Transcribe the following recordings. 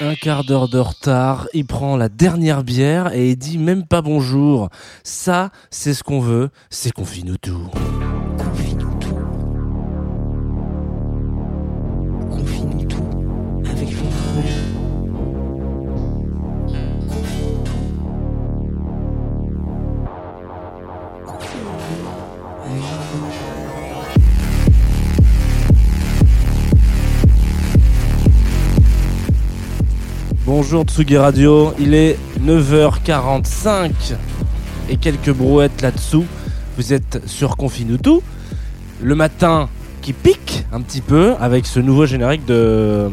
Un quart d'heure de retard, il prend la dernière bière et il dit même pas bonjour. Ça, c'est ce qu'on veut, c'est qu'on finit tout. Bonjour Tsugi Radio, il est 9h45 et quelques brouettes là-dessous. Vous êtes sur Confinutu, le matin qui pique un petit peu avec ce nouveau générique de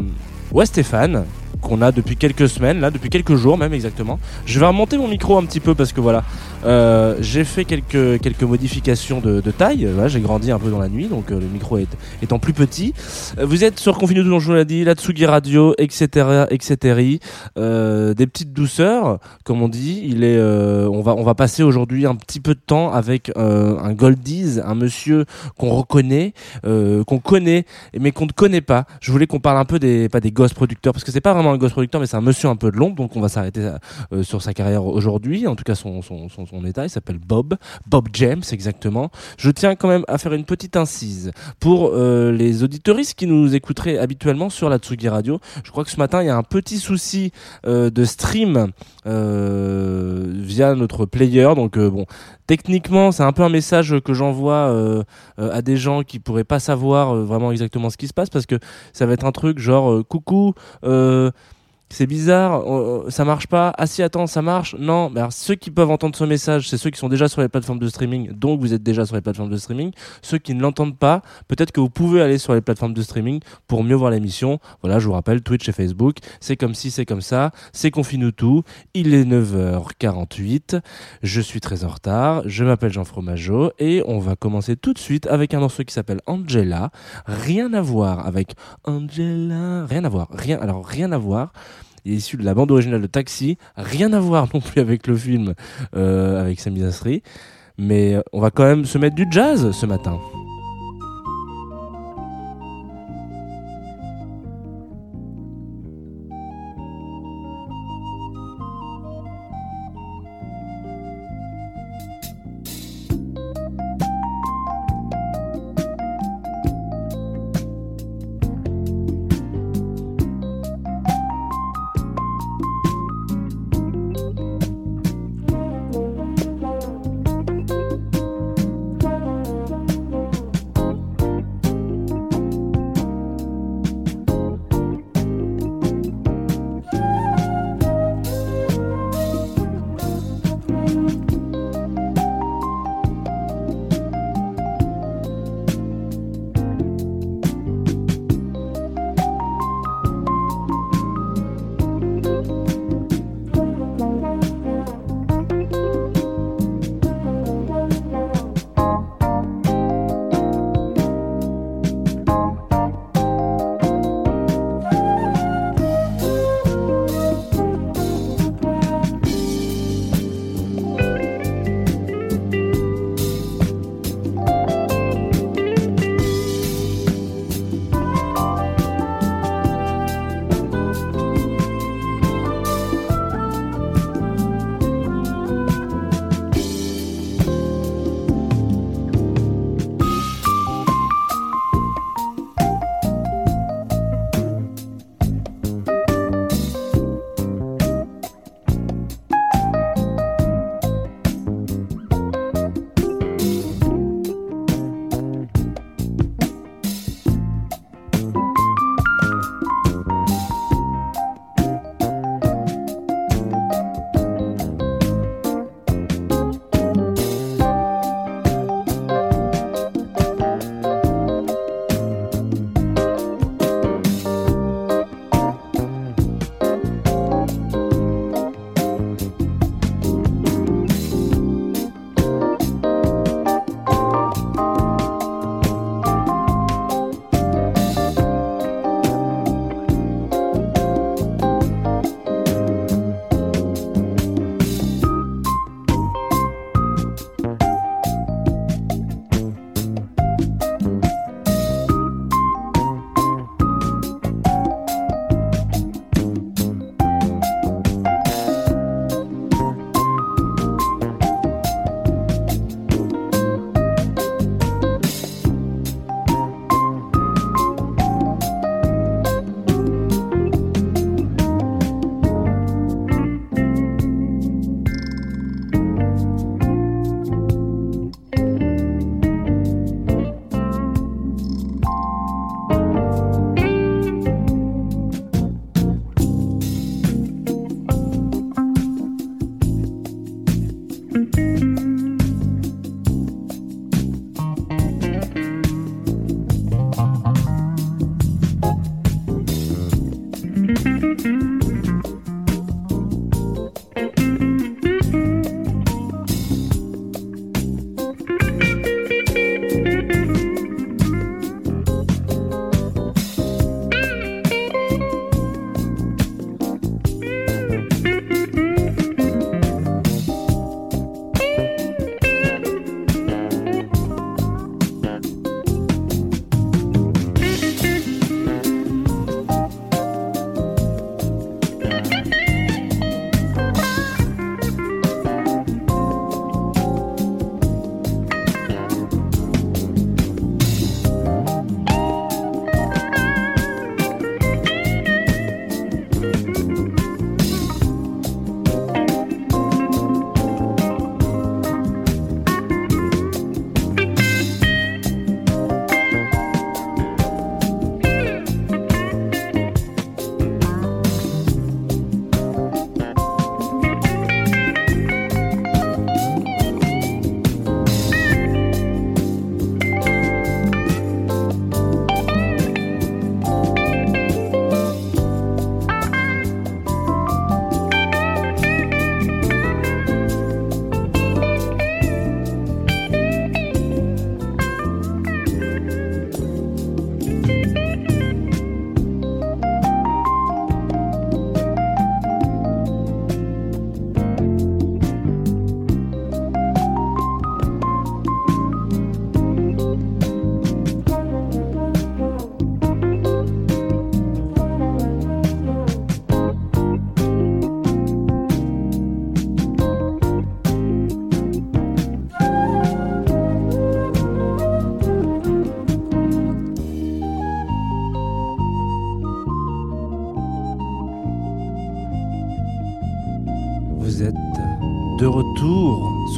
Ouais Stéphane qu'on a depuis quelques semaines, là depuis quelques jours même exactement. Je vais remonter mon micro un petit peu parce que voilà, euh, j'ai fait quelques, quelques modifications de, de taille. Voilà, j'ai grandi un peu dans la nuit, donc euh, le micro est, étant plus petit. Euh, Vous êtes sur Confinutu, dont je vous l'ai dit, la Tsugi Radio, etc., etc. Euh, des petites douceurs, comme on dit. Il est, on va, on va passer aujourd'hui un petit peu de temps avec un Goldies, un monsieur qu'on reconnaît, qu'on connaît, mais qu'on ne connaît pas. Je voulais qu'on parle un peu des, pas des ghost producteurs, parce que c'est pas vraiment un ghost producteur, mais c'est un monsieur un peu de l'ombre, donc on va s'arrêter sur sa carrière aujourd'hui, en tout cas son, son, son, son état. Il s'appelle Bob, Bob James exactement. Je tiens quand même à faire une petite incise pour euh, les auditoristes qui nous écouteraient habituellement sur la Tsugi Radio. Je crois que ce matin il y a un petit souci euh, de stream euh, via notre player, donc bon. Techniquement, c'est un peu un message que j'envoie à des gens qui pourraient pas savoir vraiment exactement ce qui se passe parce que ça va être un truc genre coucou c'est bizarre, ça marche pas. Ah si, attends, ça marche. Non, alors, ceux qui peuvent entendre ce message, c'est ceux qui sont déjà sur les plateformes de streaming, donc vous êtes déjà sur les plateformes de streaming. Ceux qui ne l'entendent pas, peut-être que vous pouvez aller sur les plateformes de streaming pour mieux voir l'émission. Voilà, je vous rappelle, Twitch et Facebook, c'est comme si, c'est comme ça, c'est confine tout. Il est 9h48, je suis très en retard, je m'appelle Jean Fromageau et on va commencer tout de suite avec un morceau qui s'appelle Angela. Rien à voir avec Angela, rien à voir, rien, alors rien à voir. Il est issu de la bande originale de Taxi, rien à voir non plus avec le film euh, avec Sami Nasri, mais euh, on va quand même se mettre du jazz ce matin. Bye.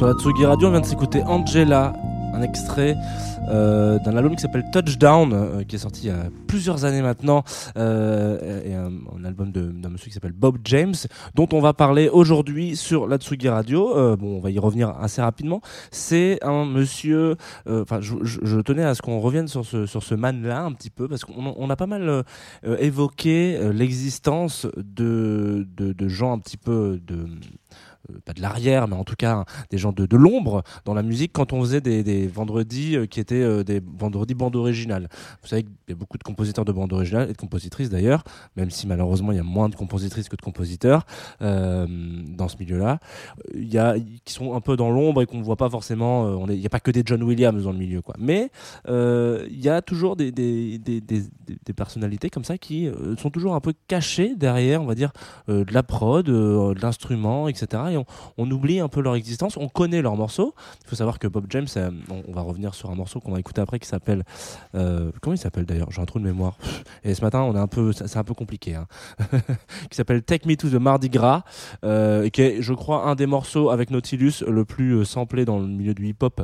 Sur la Tsugi Radio. On vient de s'écouter Angela, un extrait euh, d'un album qui s'appelle Touchdown, euh, qui est sorti il y a plusieurs années maintenant, euh, et un, album d'un monsieur qui s'appelle Bob James, dont on va parler aujourd'hui sur la Tsugi Radio. Bon, on va y revenir assez rapidement. C'est un monsieur. Enfin, je, tenais à ce qu'on revienne sur ce sur ce man-là un petit peu parce qu'on on a pas mal évoqué l'existence de, de de gens un petit peu de pas de l'arrière, mais en tout cas des gens de, de l'ombre dans la musique quand on faisait des, vendredis euh, qui étaient euh, des vendredis bandes originales. Vous savez qu'il y a beaucoup de compositeurs de bandes originales et de compositrices d'ailleurs, même si malheureusement il y a moins de compositrices que de compositeurs euh, dans ce milieu-là. Il y a qui sont un peu dans l'ombre et qu'on ne voit pas forcément. euh, Il n'y a pas que des John Williams dans le milieu, quoi. Mais euh, il y a toujours des, des, des, des, personnalités comme ça qui euh, sont toujours un peu cachées derrière, on va dire, euh, de la prod, euh, de l'instrument, etc. On, oublie un peu leur existence. On connaît leurs morceaux. Il faut savoir que Bob James, euh, on, va revenir sur un morceau qu'on va écouter après qui s'appelle. euh, comment il s'appelle d'ailleurs? J'ai un trou de mémoire. Et ce matin, on est un peu, c'est un peu compliqué. Hein. qui s'appelle Take Me to the Mardi Gras, euh, qui est, je crois, un des morceaux avec Nautilus le plus samplé dans le milieu du hip-hop.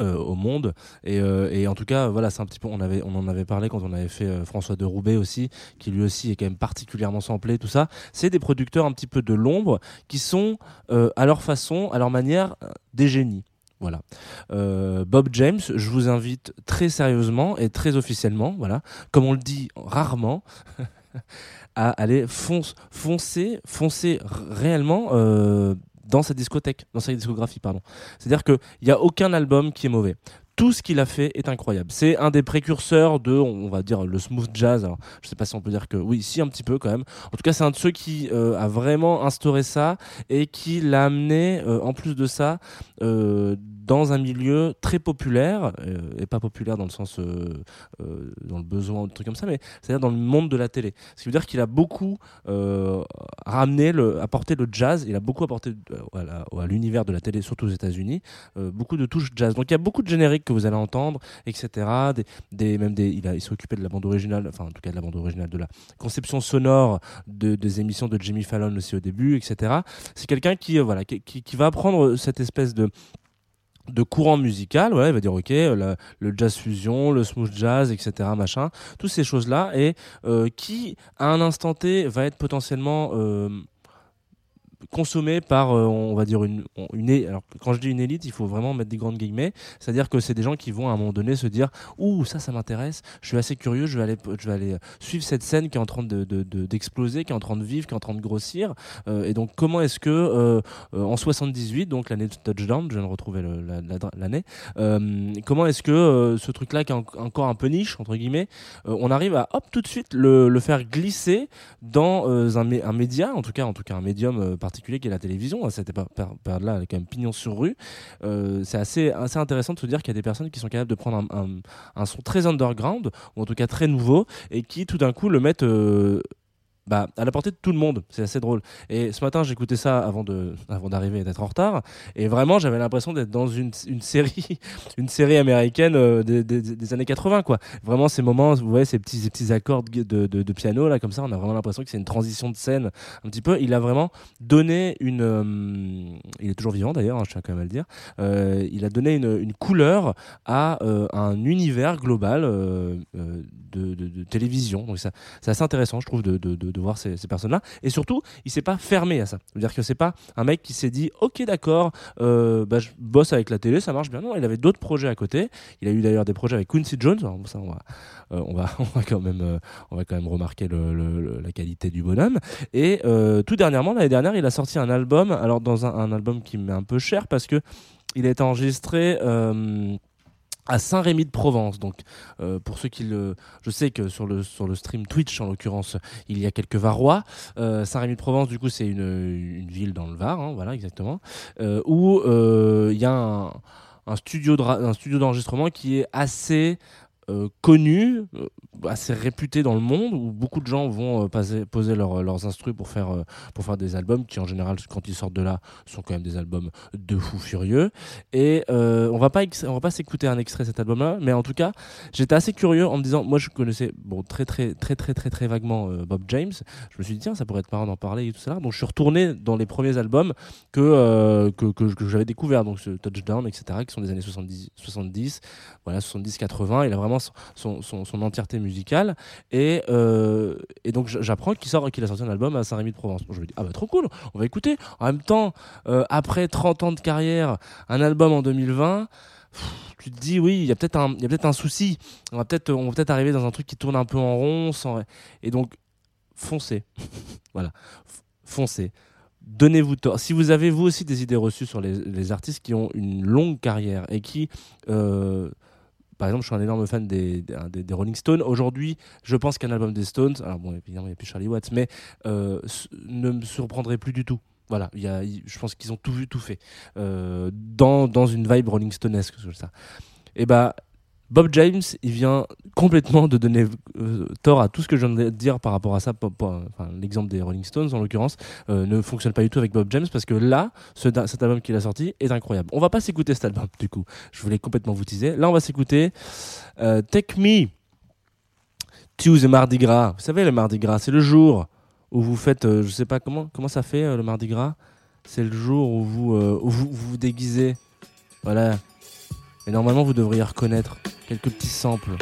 Euh, au monde. Et, euh, et en tout cas voilà c'est un petit peu on avait on en avait parlé quand on avait fait euh, François de Roubaix aussi qui lui aussi est quand même particulièrement samplé tout ça. C'est des producteurs un petit peu de l'ombre qui sont à leur façon à leur manière des génies. Voilà. Bob James, je vous invite très sérieusement et très officiellement, voilà, comme on le dit rarement, à aller fonce, foncer, foncer réellement dans sa discothèque, dans sa discographie, pardon. C'est-à-dire qu'il n'y a aucun album qui est mauvais. Tout ce qu'il a fait est incroyable. C'est un des précurseurs de, on va dire, le smooth jazz. Alors, je sais pas si on peut dire que oui, si un petit peu quand même. En tout cas, c'est un de ceux qui euh, a vraiment instauré ça et qui l'a amené, euh, en plus de ça, euh, dans un milieu très populaire euh, et pas populaire dans le sens euh, euh, dans le besoin ou des trucs comme ça, mais c'est-à-dire dans le monde de la télé. Ce qui veut dire qu'il a beaucoup ramené, le, apporté le jazz. Il a beaucoup apporté à l'univers de la télé, surtout aux États-Unis, beaucoup de touches jazz. Donc il y a beaucoup de génériques que vous allez entendre, etc. Des, des, même des, il, il s'est occupé de la bande originale, enfin en tout cas de la bande originale, de la conception sonore de, des émissions de Jimmy Fallon aussi au début, etc. C'est quelqu'un qui, voilà, qui, qui va prendre cette espèce de de courant musical, ouais, il va dire ok, euh, le jazz fusion, le smooth jazz, etc., machin, toutes ces choses-là, et euh, qui, à un instant T, va être potentiellement euh, consommé par, euh, on va dire, une, une alors quand je dis une élite, il faut vraiment mettre des grandes guillemets, c'est-à-dire que c'est des gens qui vont à un moment donné se dire, ouh, ça, ça m'intéresse, je suis assez curieux, je vais aller, je vais aller suivre cette scène qui est en train de, de- de- d'exploser, qui est en train de vivre, qui est en train de grossir, Euh, et donc comment est-ce que euh, euh, en 78, donc l'année de Touchdown, je viens de retrouver l'année, euh, comment est-ce que euh, ce truc-là qui est en- encore un peu niche entre guillemets, euh, on arrive à hop tout de suite le, le faire glisser dans euh, un, un média, en tout cas en tout cas un médium euh, particulier qui est la télévision. À cette épa- per- période-là, avec un pignon sur rue, Euh, c'est assez assez intéressant de se dire qu'il y a des personnes qui sont capables de prendre un, un- un son très underground ou en tout cas très nouveau et qui tout d'un coup le mettent euh, bah, à la portée de tout le monde. C'est assez drôle. Et ce matin, j'écoutais ça avant de, avant d'arriver et d'être en retard. Et vraiment, j'avais l'impression d'être dans une, une série, une série américaine euh, des, des- années 80, quoi. Vraiment, ces moments, vous voyez, ces petits, ces petits accords de, de, piano, là, comme ça, on a vraiment l'impression que c'est une transition de scène un petit peu. Il a vraiment donné une, euh, il est toujours vivant d'ailleurs, hein, je tiens quand même à le dire. Euh, il a donné une, une couleur à un univers global de, télévision. Donc ça, c'est assez intéressant, je trouve, de, voir ces, personnes-là. Et surtout, il s'est pas fermé à ça. C'est-à-dire que c'est pas un mec qui s'est dit, ok, d'accord, euh, bah, je bosse avec la télé, ça marche bien. Non, il avait d'autres projets à côté. Il a eu d'ailleurs des projets avec Quincy Jones. On va, euh, on va, on va quand même, euh, on va quand même remarquer le- la qualité du bonhomme. Et tout dernièrement, l'année dernière, il a sorti un album. Alors dans un, album qui me met un peu cher parce que il a été enregistré. À Saint-Rémy de Provence. Donc, euh, pour ceux qui le, je sais que sur le stream Twitch en l'occurrence, il y a quelques Varois. Euh, Saint-Rémy de Provence, du coup, c'est une, ville dans le Var, hein, voilà exactement, euh, où il y a un studio d'enregistrement qui est assez euh, connu, euh, assez réputé dans le monde, où beaucoup de gens vont euh, poser leur- leurs instrus pour faire, pour faire des albums qui, en général, quand ils sortent de là, sont quand même des albums de fous furieux. Et on va pas on va pas s'écouter un extrait de cet album-là, mais en tout cas, j'étais assez curieux en me disant, moi je connaissais bon très très très très très très vaguement Bob James. Je me suis dit tiens, ça pourrait être marrant d'en parler et tout ça. Donc je suis retourné dans les premiers albums que que, j'avais découvert, donc ce Touchdown, etc., qui sont des années 70, 70 voilà 70 80 il a vraiment son, entièreté musicale. Et, euh, et donc j'apprends qu'il sort a sorti un album à Saint-Rémy de Provence. Je me dis ah bah trop cool on va écouter. En même temps euh, après 30 ans de carrière un album en 2020 pff, tu te dis oui il y a peut-être un peut-être un souci. On va peut-être on peut-être arriver dans un truc qui tourne un peu en rond sans et donc foncez. Voilà. Foncez. Donnez-vous tort. Si vous avez vous aussi des idées reçues sur les, les artistes qui ont une longue carrière et qui, euh, par exemple, je suis un énorme fan des, Rolling Stones. Aujourd'hui, je pense qu'un album des Stones, alors bon, évidemment, il n'y a plus Charlie Watts, mais euh, ne me surprendrait plus du tout. Voilà, je pense qu'ils ont tout vu, tout fait. Euh, dans, dans une vibe Rolling Stonesque, ça. Et bah, Bob James, il vient complètement de donner euh, tort à tout ce que je viens de dire par rapport à ça. L'exemple des Rolling Stones, en l'occurrence, euh, ne fonctionne pas du tout avec Bob James parce que là, cet album qu'il a sorti est incroyable. On va pas s'écouter cet album, du coup. Je voulais complètement vous teaser. Là, on va s'écouter euh, Take Me to the Mardi Gras. Vous savez, le Mardi Gras, c'est le jour où vous faites, je sais pas comment, comment ça fait le Mardi Gras? C'est le jour où vous vous déguisez. Voilà. Et normalement, vous devriez reconnaître quelques petits samples.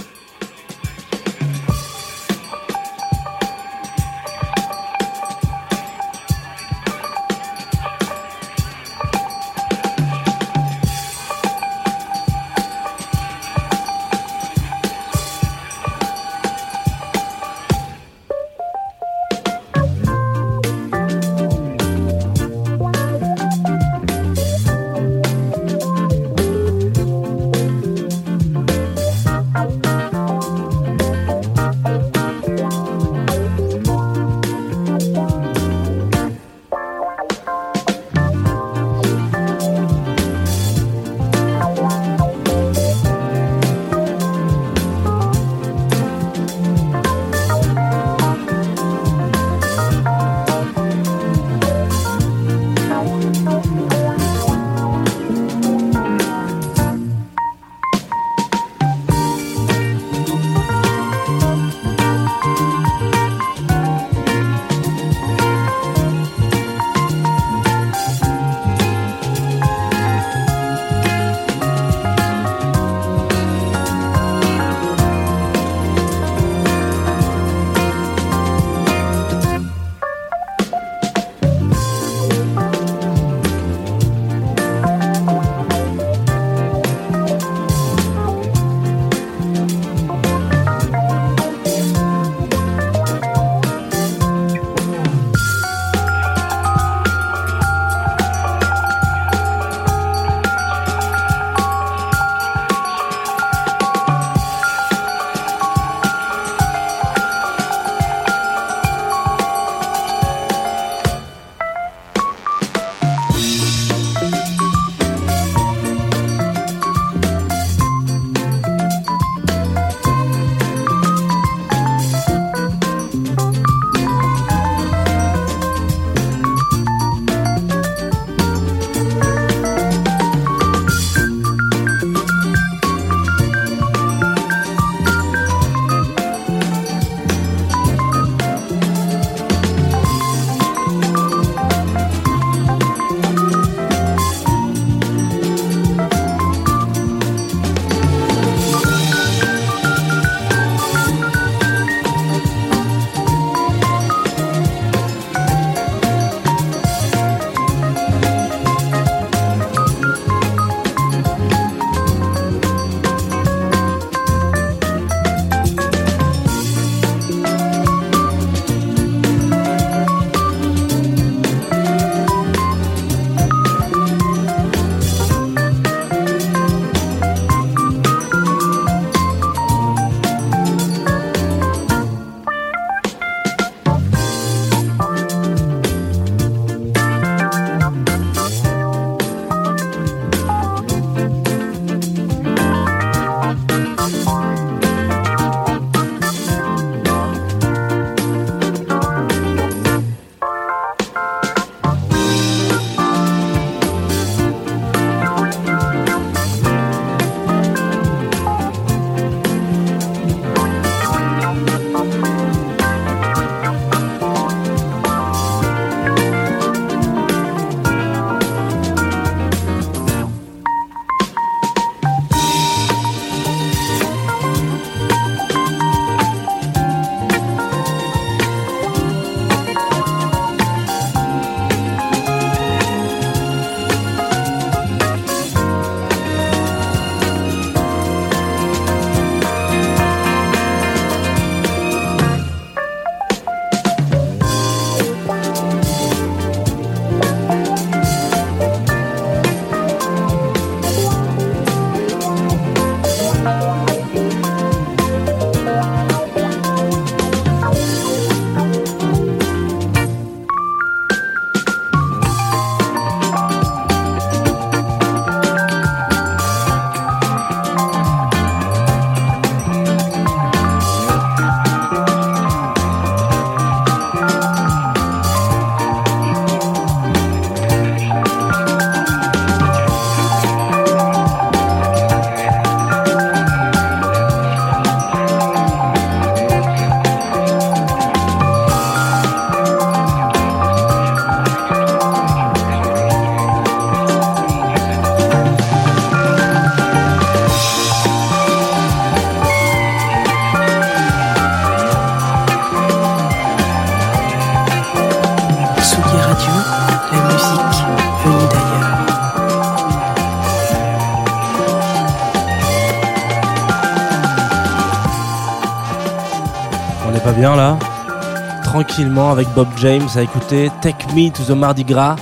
Avec Bob James à écouter Take Me to the Mardi Gras.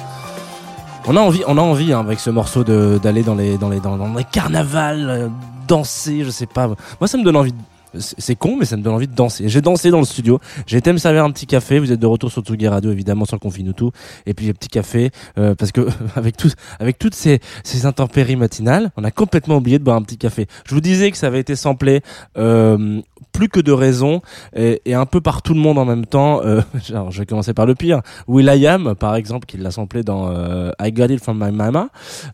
On a envie, on a envie hein, avec ce morceau d'aller dans les dans les dans, les carnavals, euh, danser, je sais pas. Moi ça me donne envie. c'est con, mais ça me donne envie de danser. J'ai dansé dans le studio. J'ai été me servir un petit café. Vous êtes de retour sur Tsugi Radio, évidemment, sur le confine tout. Et puis, un petit café, euh, parce que avec tout, avec toutes ces, ces intempéries matinales, on a complètement oublié de boire un petit café. Je vous disais que ça avait été samplé euh, plus que de raison et, un peu par tout le monde en même temps. Euh, je vais commencer par le pire. Will.i.am, par exemple, qui l'a samplé dans euh, I Got It From My Mama,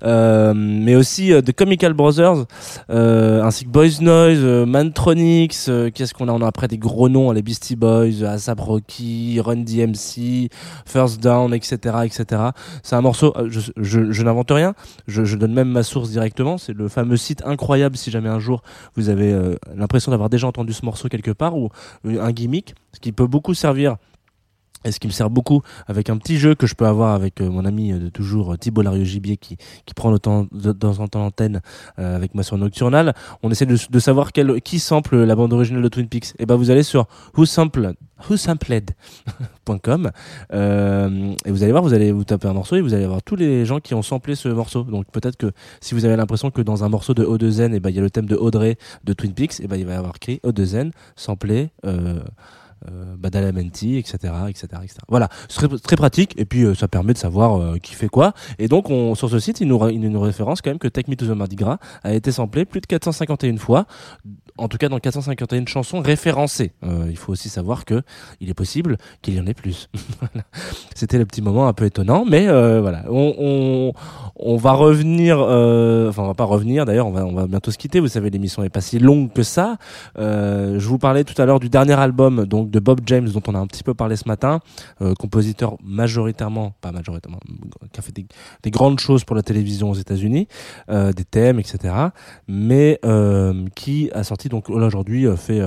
euh, mais aussi The Chemical Brothers, ainsi que Boys Noise, Mantronics, qu'est-ce qu'on a? On a après des gros noms, les Beastie Boys, ASAP Rocky, Run DMC, First Down, etc., etc. C'est un morceau, je, n'invente rien, je, je donne même ma source directement, c'est le fameux site incroyable si jamais un jour vous avez l'impression d'avoir déjà entendu ce morceau quelque part ou un gimmick, ce qui peut beaucoup servir et ce qui me sert beaucoup avec un petit jeu que je peux avoir avec euh, mon ami euh, de toujours euh, Thibault Lario Gibier qui, qui prend le temps de, dans un temps l'antenne avec moi sur Nocturnal. On essaie de, savoir quel, qui sample la bande originale de Twin Peaks. Et ben vous allez sur Who Sampled whosampled.com euh, et vous allez voir vous allez vous taper un morceau et vous allez voir tous les gens qui ont samplé ce morceau donc peut-être que si vous avez l'impression que dans un morceau de O2N et ben il y a le thème de Audrey de Twin Peaks et ben il va y avoir écrit O2N samplé Badalamenti, etc., etc., etc. Voilà, c'est très, pratique et puis euh, ça permet de savoir euh, qui fait quoi. Et donc on, sur ce site, il nous, il nous référence quand même que Take Me to the Mardi Gras a été samplé plus de 451 fois, en tout cas dans 451 chansons référencées. Euh, il faut aussi savoir que il est possible qu'il y en ait plus. C'était le petit moment un peu étonnant, mais euh, voilà, on va revenir, euh, enfin on va pas revenir. D'ailleurs, on va, on va bientôt se quitter. Vous savez, l'émission est pas si longue que ça. Euh, je vous parlais tout à l'heure du dernier album donc de Bob James dont on a un petit peu parlé ce matin, euh, compositeur majoritairement, pas majoritairement, qui a fait des, des grandes choses pour la télévision aux États-Unis, euh, des thèmes, etc. Mais euh, qui a sorti donc aujourd'hui euh, fait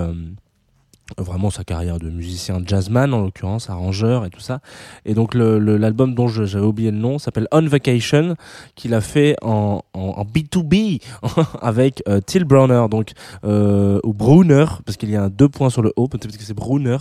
vraiment sa carrière de musicien jazzman en l'occurrence arrangeur et tout ça. Et donc le- le- l'album dont j'avais oublié le nom s'appelle On Vacation qu'il a fait en, en, en B2B avec euh, Till Browner. Donc euh, ou Brunner parce qu'il y a deux points sur le O peut-être que c'est Brunner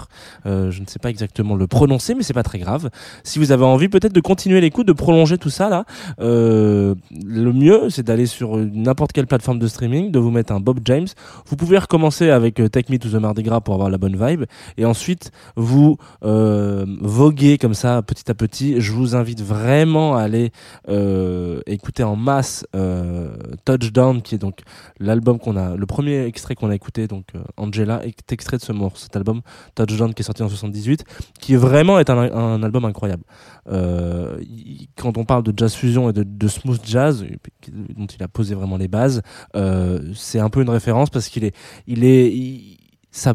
euh, je ne sais pas exactement le prononcer mais c'est pas très grave. Si vous avez envie peut-être de continuer l'écoute de prolonger tout ça là euh, le mieux c'est d'aller sur n'importe quelle plateforme de streaming de vous mettre un Bob James. Vous pouvez recommencer avec euh, Take Me to the Mardi Gras pour avoir la bonne vibe. Et ensuite vous euh, voguez comme ça petit à petit. Je vous invite vraiment à aller euh, écouter en masse euh, Touchdown qui est donc l'album qu'on a le premier extrait qu'on a écouté donc euh, Angela est extrait de ce morceau cet album Touchdown qui est sorti en 78 qui vraiment est un, un album incroyable. Quand on parle de jazz fusion et de, smooth jazz dont il a posé vraiment les bases c'est un peu une référence parce qu'il est il est il- ça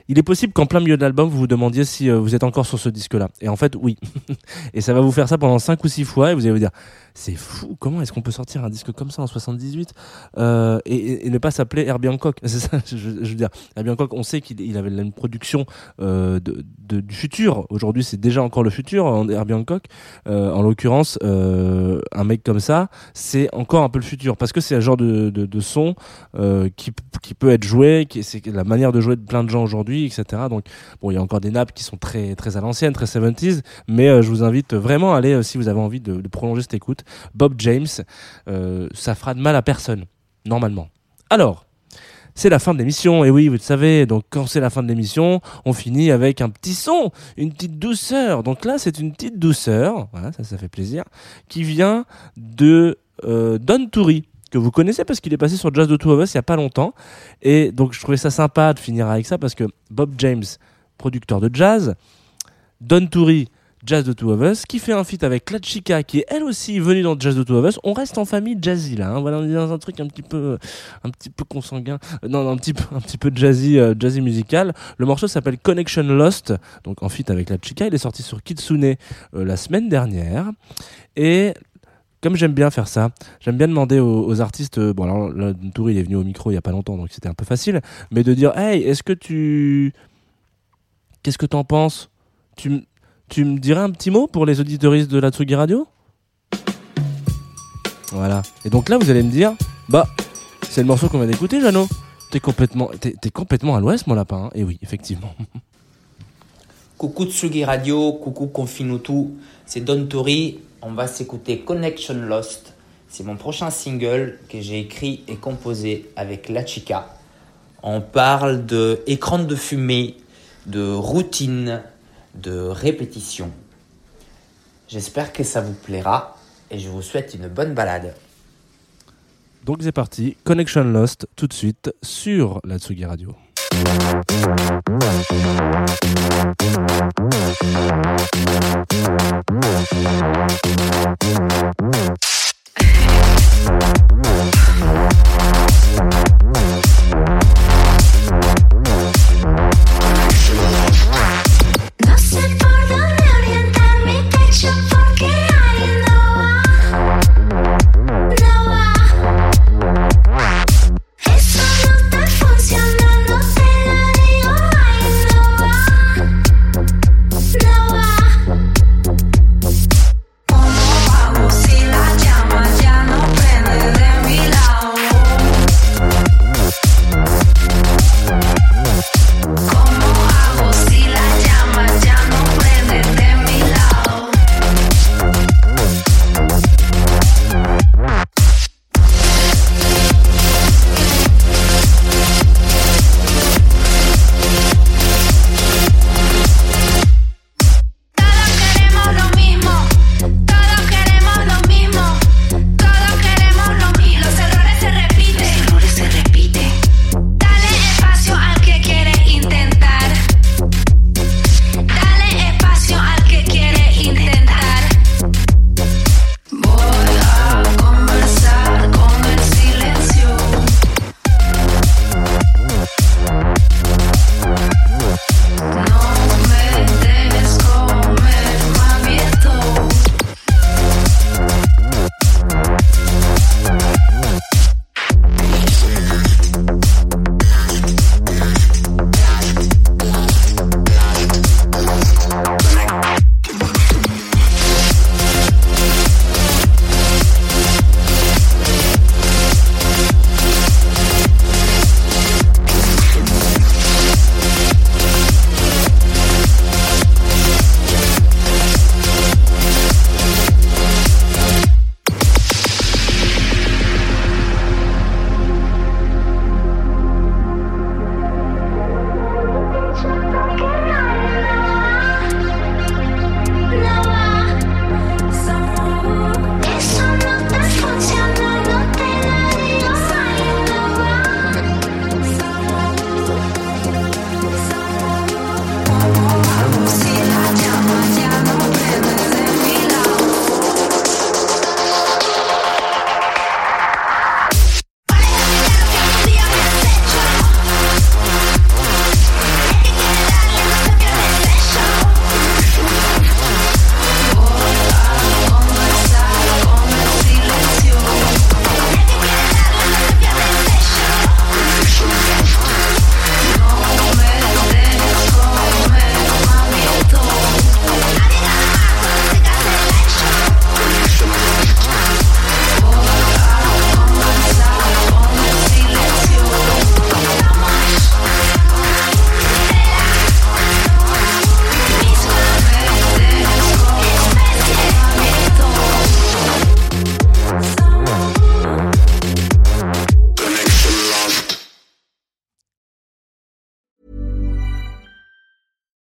il est possible qu'en plein milieu de l'album, vous vous demandiez si euh, vous êtes encore sur ce disque-là. Et en fait, oui. et ça va vous faire ça pendant 5 ou 6 fois et vous allez vous dire, c'est fou, comment est-ce qu'on peut sortir un disque comme ça en 78 euh, et, ne pas s'appeler Herbie Hancock? C'est ça, je, veux dire. Herbie Hancock, on sait qu'il il avait une production euh, du futur. Aujourd'hui, c'est déjà encore le futur, en- Herbie Hancock. Euh, en l'occurrence, un mec comme ça, c'est encore un peu le futur. Parce que c'est un genre de, son qui, qui peut être joué, qui c'est la manière de jouer de plein de gens aujourd'hui, etc. Donc bon, il y a encore des nappes qui sont très très à l'ancienne, très 70s, mais euh, je vous invite vraiment à aller euh, si vous avez envie de, prolonger cette écoute. Bob James, euh, ça fera de mal à personne normalement. Alors. C'est la fin de l'émission, et oui, vous le savez, donc quand c'est la fin de l'émission, on finit avec un petit son, une petite douceur. Donc là, c'est une petite douceur, ça, ça fait plaisir, qui vient de Don Toury, que vous connaissez parce qu'il est passé sur Jazz de Two of Us il y a pas longtemps. Et donc je trouvais ça sympa de finir avec ça parce que Bob James, producteur de jazz, Don Toury, Jazz de Two of Us, qui fait un feat avec Claude Chica, qui est elle aussi venue dans Jazz de Two of Us. On reste en famille jazzy là. hein. Voilà, on est dans un truc un petit peu, un petit peu consanguin. Euh, Non, non, un petit peu, un petit peu jazzy, euh, jazzy musical. Le morceau s'appelle Connection Lost, donc en feat avec Claude Chica. Il est sorti sur Kitsune euh, la semaine dernière. Et comme j'aime bien faire ça, j'aime bien demander aux, artistes. euh, bon, alors là, Touri il est venu au micro il y a pas longtemps, donc c'était un peu facile, mais de dire, hey, est-ce que tu, qu'est-ce que t'en penses? Tu, tu me dirais un petit mot pour les auditoristes de la Tsugi Radio? Voilà. Et donc là, vous allez me dire, bah, c'est le morceau qu'on vient d'écouter, Jeannot. T'es complètement, t'es, complètement à l'ouest, mon lapin. hein. Et oui, effectivement. Coucou Tsugi Radio, coucou Confinutu, c'est Don Tori. On va s'écouter Connection Lost. C'est mon prochain single que j'ai écrit et composé avec La Chica. On parle de écran de fumée, de routine, de répétition. J'espère que ça vous plaira et je vous souhaite une bonne balade. Donc c'est parti, Connection Lost tout de suite sur la Tsugi Radio. Thank